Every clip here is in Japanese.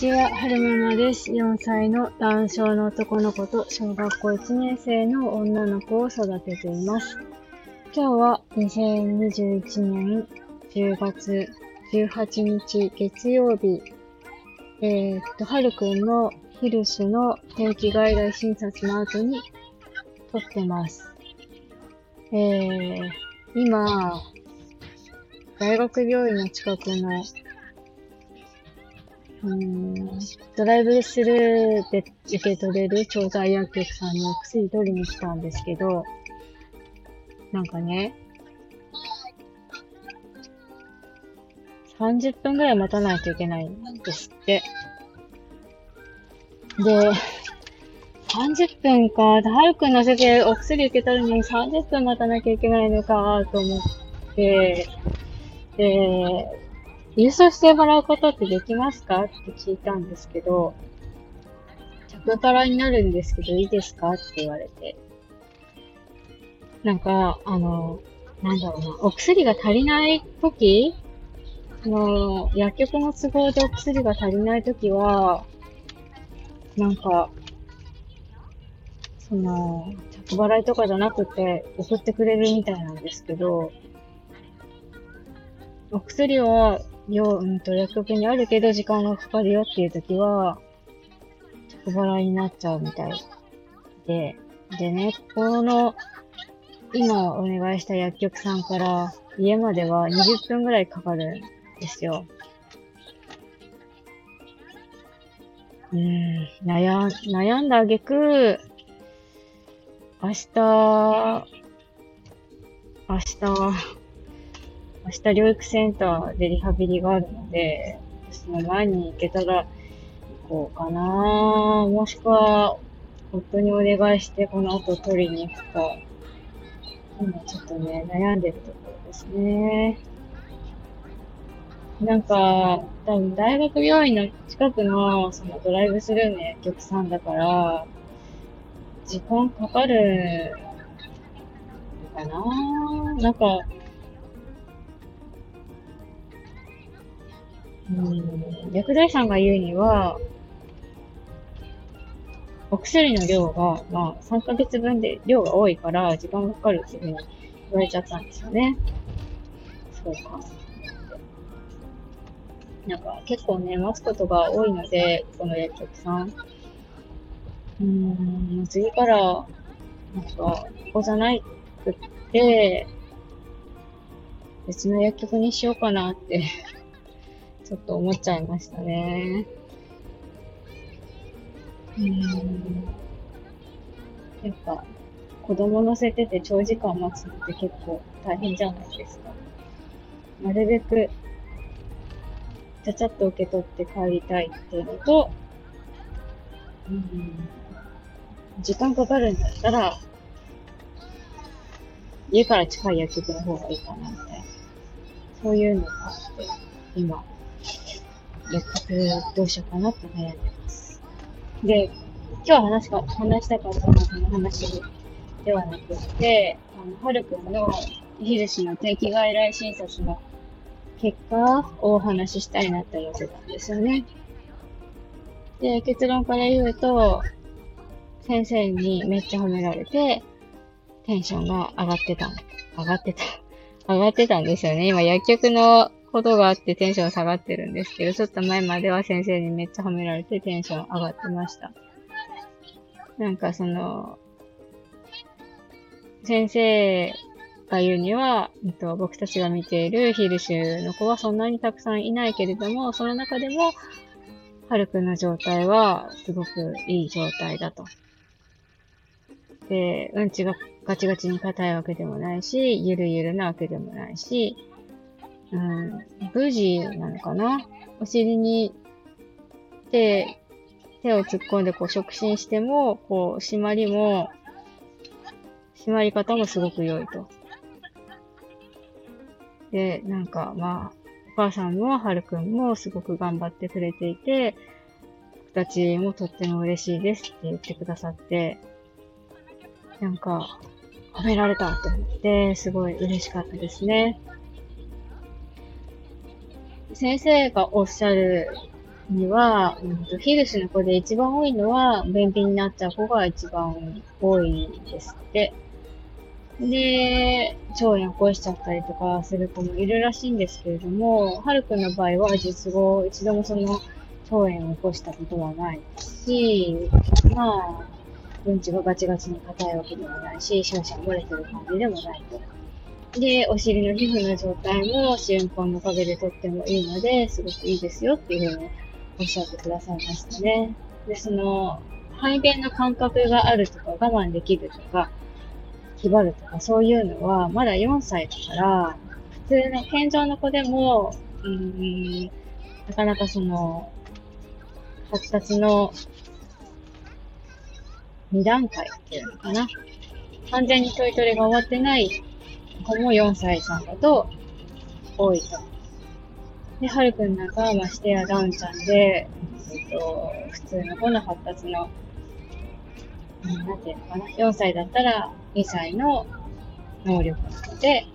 ちは、はるままです。4歳の男性の男の子と小学校1年生の女の子を育てています。今日は2021年10月18日月曜日、えー、っと、はるくんのヒルスの定期外来診察の後に撮ってます。えー、今、大学病院の近くのうん、ドライブスルーで受け取れる調剤薬局さんにお薬取りに来たんですけど、なんかね、30分ぐらい待たないといけないんですって。で、30分か、はるくん乗せてお薬受け取るのに30分待たなきゃいけないのかと思って、で、郵送してもらうことってできますか？って聞いたんですけど、着払いになるんですけどいいですか？って言われて。なんか、あの、なんだろうな、お薬が足りない時その、薬局の都合でお薬が足りない時は、なんか、その、着払いとかじゃなくて送ってくれるみたいなんですけど、お薬はよ、うんと、薬局にあるけど時間がかかるよっていう時は、着払いになっちゃうみたいで、でね、この、今お願いした薬局さんから家までは20分ぐらいかかるんですよ。うん、悩、悩んだ挙句、明日、明日、明日療育センターでリハビリがあるので、その前に行けたら行こうかなもしくは、夫にお願いしてこの後取りに行くか。今ちょっとね、悩んでるところですね。なんか、多分大学病院の近くのそのドライブスルーの薬局さんだから、時間かかるのかななんか、うん、薬剤師さんが言うには、お薬の量が、まあ、3ヶ月分で量が多いから時間がかかるっていうふうに言われちゃったんですよね。そうか。なんか結構ね、待つことが多いので、この薬局さん。うーん、次から、なんか、ここじゃないくって、別の薬局にしようかなってちょっと思っちゃいましたね。うん。やっぱ、子供乗せてて長時間待つのって結構大変じゃないですか。なるべく、ちゃちゃっと受け取って帰りたいっていうのと、うん、時間かかるんだったら、家から近い薬局の方がいいかな、みたいな。そういうのがあって、今、薬局どうしようかなって悩んでます。で、今日話か話したかったのはその話ではなくて、あの、はるくんのヒルシの定期外来診察の結果をお話ししたいなって思ってたんですよね。で、結論から言うと、先生にめっちゃ褒められて、テンションが上がってた。上がってた。上がってたんですよね。今薬局のことがあってテンション下がってるんですけど、ちょっと前までは先生にめっちゃ褒められてテンション上がってました。なんかその、先生が言うには、えっと、僕たちが見ているヒルシュの子はそんなにたくさんいないけれども、その中でも、ハルくんの状態はすごくいい状態だと。で、うんちがガチガチに硬いわけでもないし、ゆるゆるなわけでもないし、うん、無事なのかな？お尻に手、手を突っ込んでこう触診しても、こう、締まりも、締まり方もすごく良いと。で、なんか、まあ、お母さんも、はるくんもすごく頑張ってくれていて、僕たちもとっても嬉しいですって言ってくださって、なんか、褒められたと思って、すごい嬉しかったですね。先生がおっしゃるには、うんと、ヒルスの子で一番多いのは、便秘になっちゃう子が一番多いですって。で、腸炎起こしちゃったりとかする子もいるらしいんですけれども、はるくんの場合は術後一度もその腸炎を起こしたことはないし、まあ、うんちがガチガチに硬いわけでもないし、少々漏れてる感じでもないと。で、お尻の皮膚の状態も試運行のおかげでとってもいいので、すごくいいですよっていうふうにおっしゃってくださいましたね。で、その、排便の感覚があるとか我慢できるとか、気張るとかそういうのは、まだ4歳だから、普通の健常の子でも、うん、なかなかその、発達の2段階っていうのかな。完全にトイトレが終わってない子も4歳さんだと多いと。で、はるくんなんかはましてやダウンちゃんで、えっと、普通の子の発達の、なんていうのかな。4歳だったら2歳の能力なので、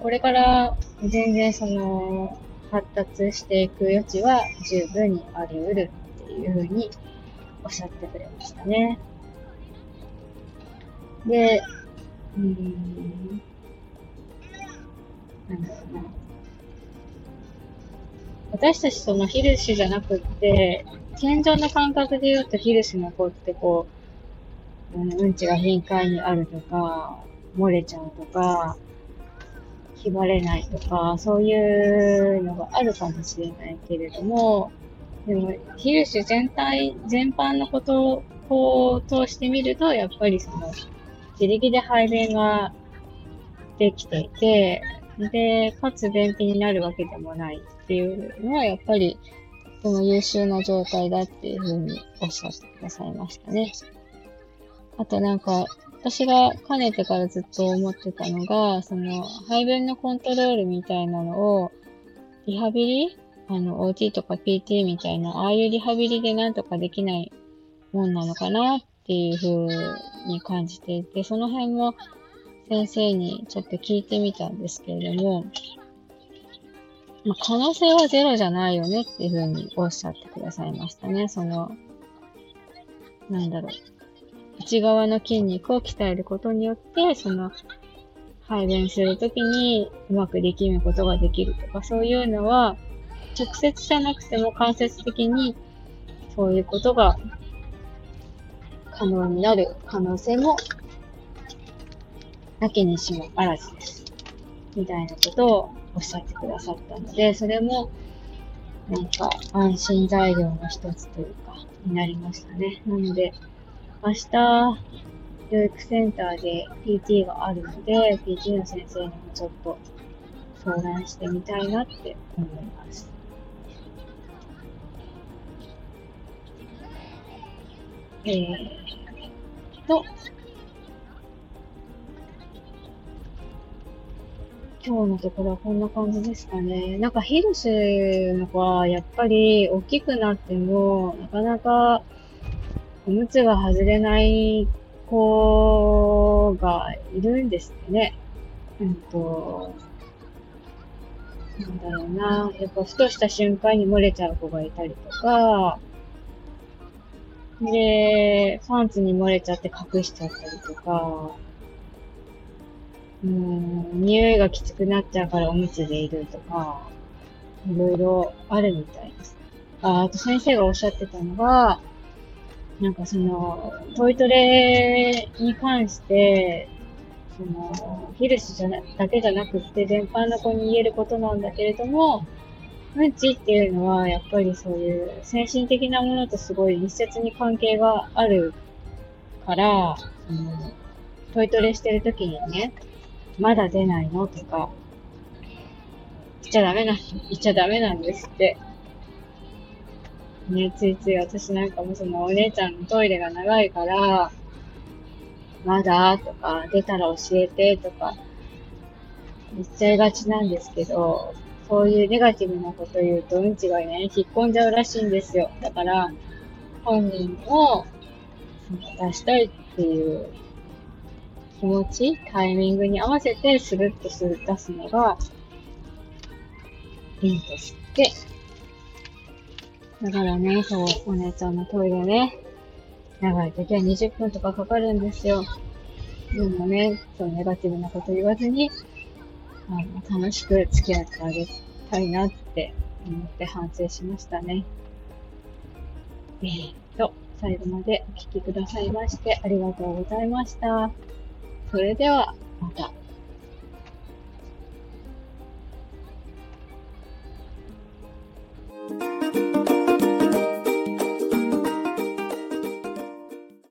これから全然その発達していく余地は十分にあり得るっていうふうにおっしゃってくれましたね。で、うん、なん。私たちそのヒルシュじゃなくって、健常な感覚で言うとヒルシュの子ってこう、うん、うんちが頻回にあるとか、漏れちゃうとか、ひばれないとか、そういうのがあるかもしれないけれども、でも、ヒルシュ全体、全般のことを通してみると、やっぱりその、自力で排便ができていて、で、かつ便秘になるわけでもないっていうのは、やっぱり、とても優秀な状態だっていうふうにおっしゃってくださいましたね。あとなんか、私がかねてからずっと思ってたのが、その、排便のコントロールみたいなのを、リハビリあの、OT とか PT みたいな、ああいうリハビリでなんとかできないもんなのかなっていう風に感じていて、その辺も先生にちょっと聞いてみたんですけれども、ま、可能性はゼロじゃないよねっていう風におっしゃってくださいましたね。その、なんだろう。内側の筋肉を鍛えることによって、その、排便するときにうまく力むことができるとか、そういうのは、直接じゃなくても間接的に、そういうことが可能になる可能性も、なきにしもあらずです。みたいなことをおっしゃってくださったので、それも、なんか安心材料の一つというか、になりましたね。なので、明日、教育センターで PT があるので、PT の先生にもちょっと相談してみたいなって思います。えーと、今日のところはこんな感じですかね。なんかヒルスの子はやっぱり大きくなってもなかなかおむつが外れない子がいるんですね。うんと、なんだろうな。やっぱふとした瞬間に漏れちゃう子がいたりとか、で、パンツに漏れちゃって隠しちゃったりとか、うん、匂いがきつくなっちゃうからおむつでいるとか、いろいろあるみたいです。ああと先生がおっしゃってたのが、なんかその、トイトレに関して、その、ヒルスじゃな、だけじゃなくて全般の子に言えることなんだけれども、うんちっていうのは、やっぱりそういう精神的なものとすごい密接に関係があるから、うん、トイトレしてる時にね、まだ出ないの？とか、言っちゃダメな、言っちゃダメなんですって。ね、ついつい私なんかもそのお姉ちゃんのトイレが長いから、まだ？とか、出たら教えてとか、言っちゃいがちなんですけど、そういうネガティブなこと言うと、うんちがね、引っ込んじゃうらしいんですよ。だから、本人も、出したいっていう気持ち、タイミングに合わせてスルッとする出すのが、いいとして、だからね、そう、お姉ちゃんのトイレね、長い時は20分とかかかるんですよ。でもね、そうネガティブなこと言わずに、あの、楽しく付き合ってあげたいなって思って反省しましたね。えー、っと、最後までお聴きくださいましてありがとうございました。それでは、また。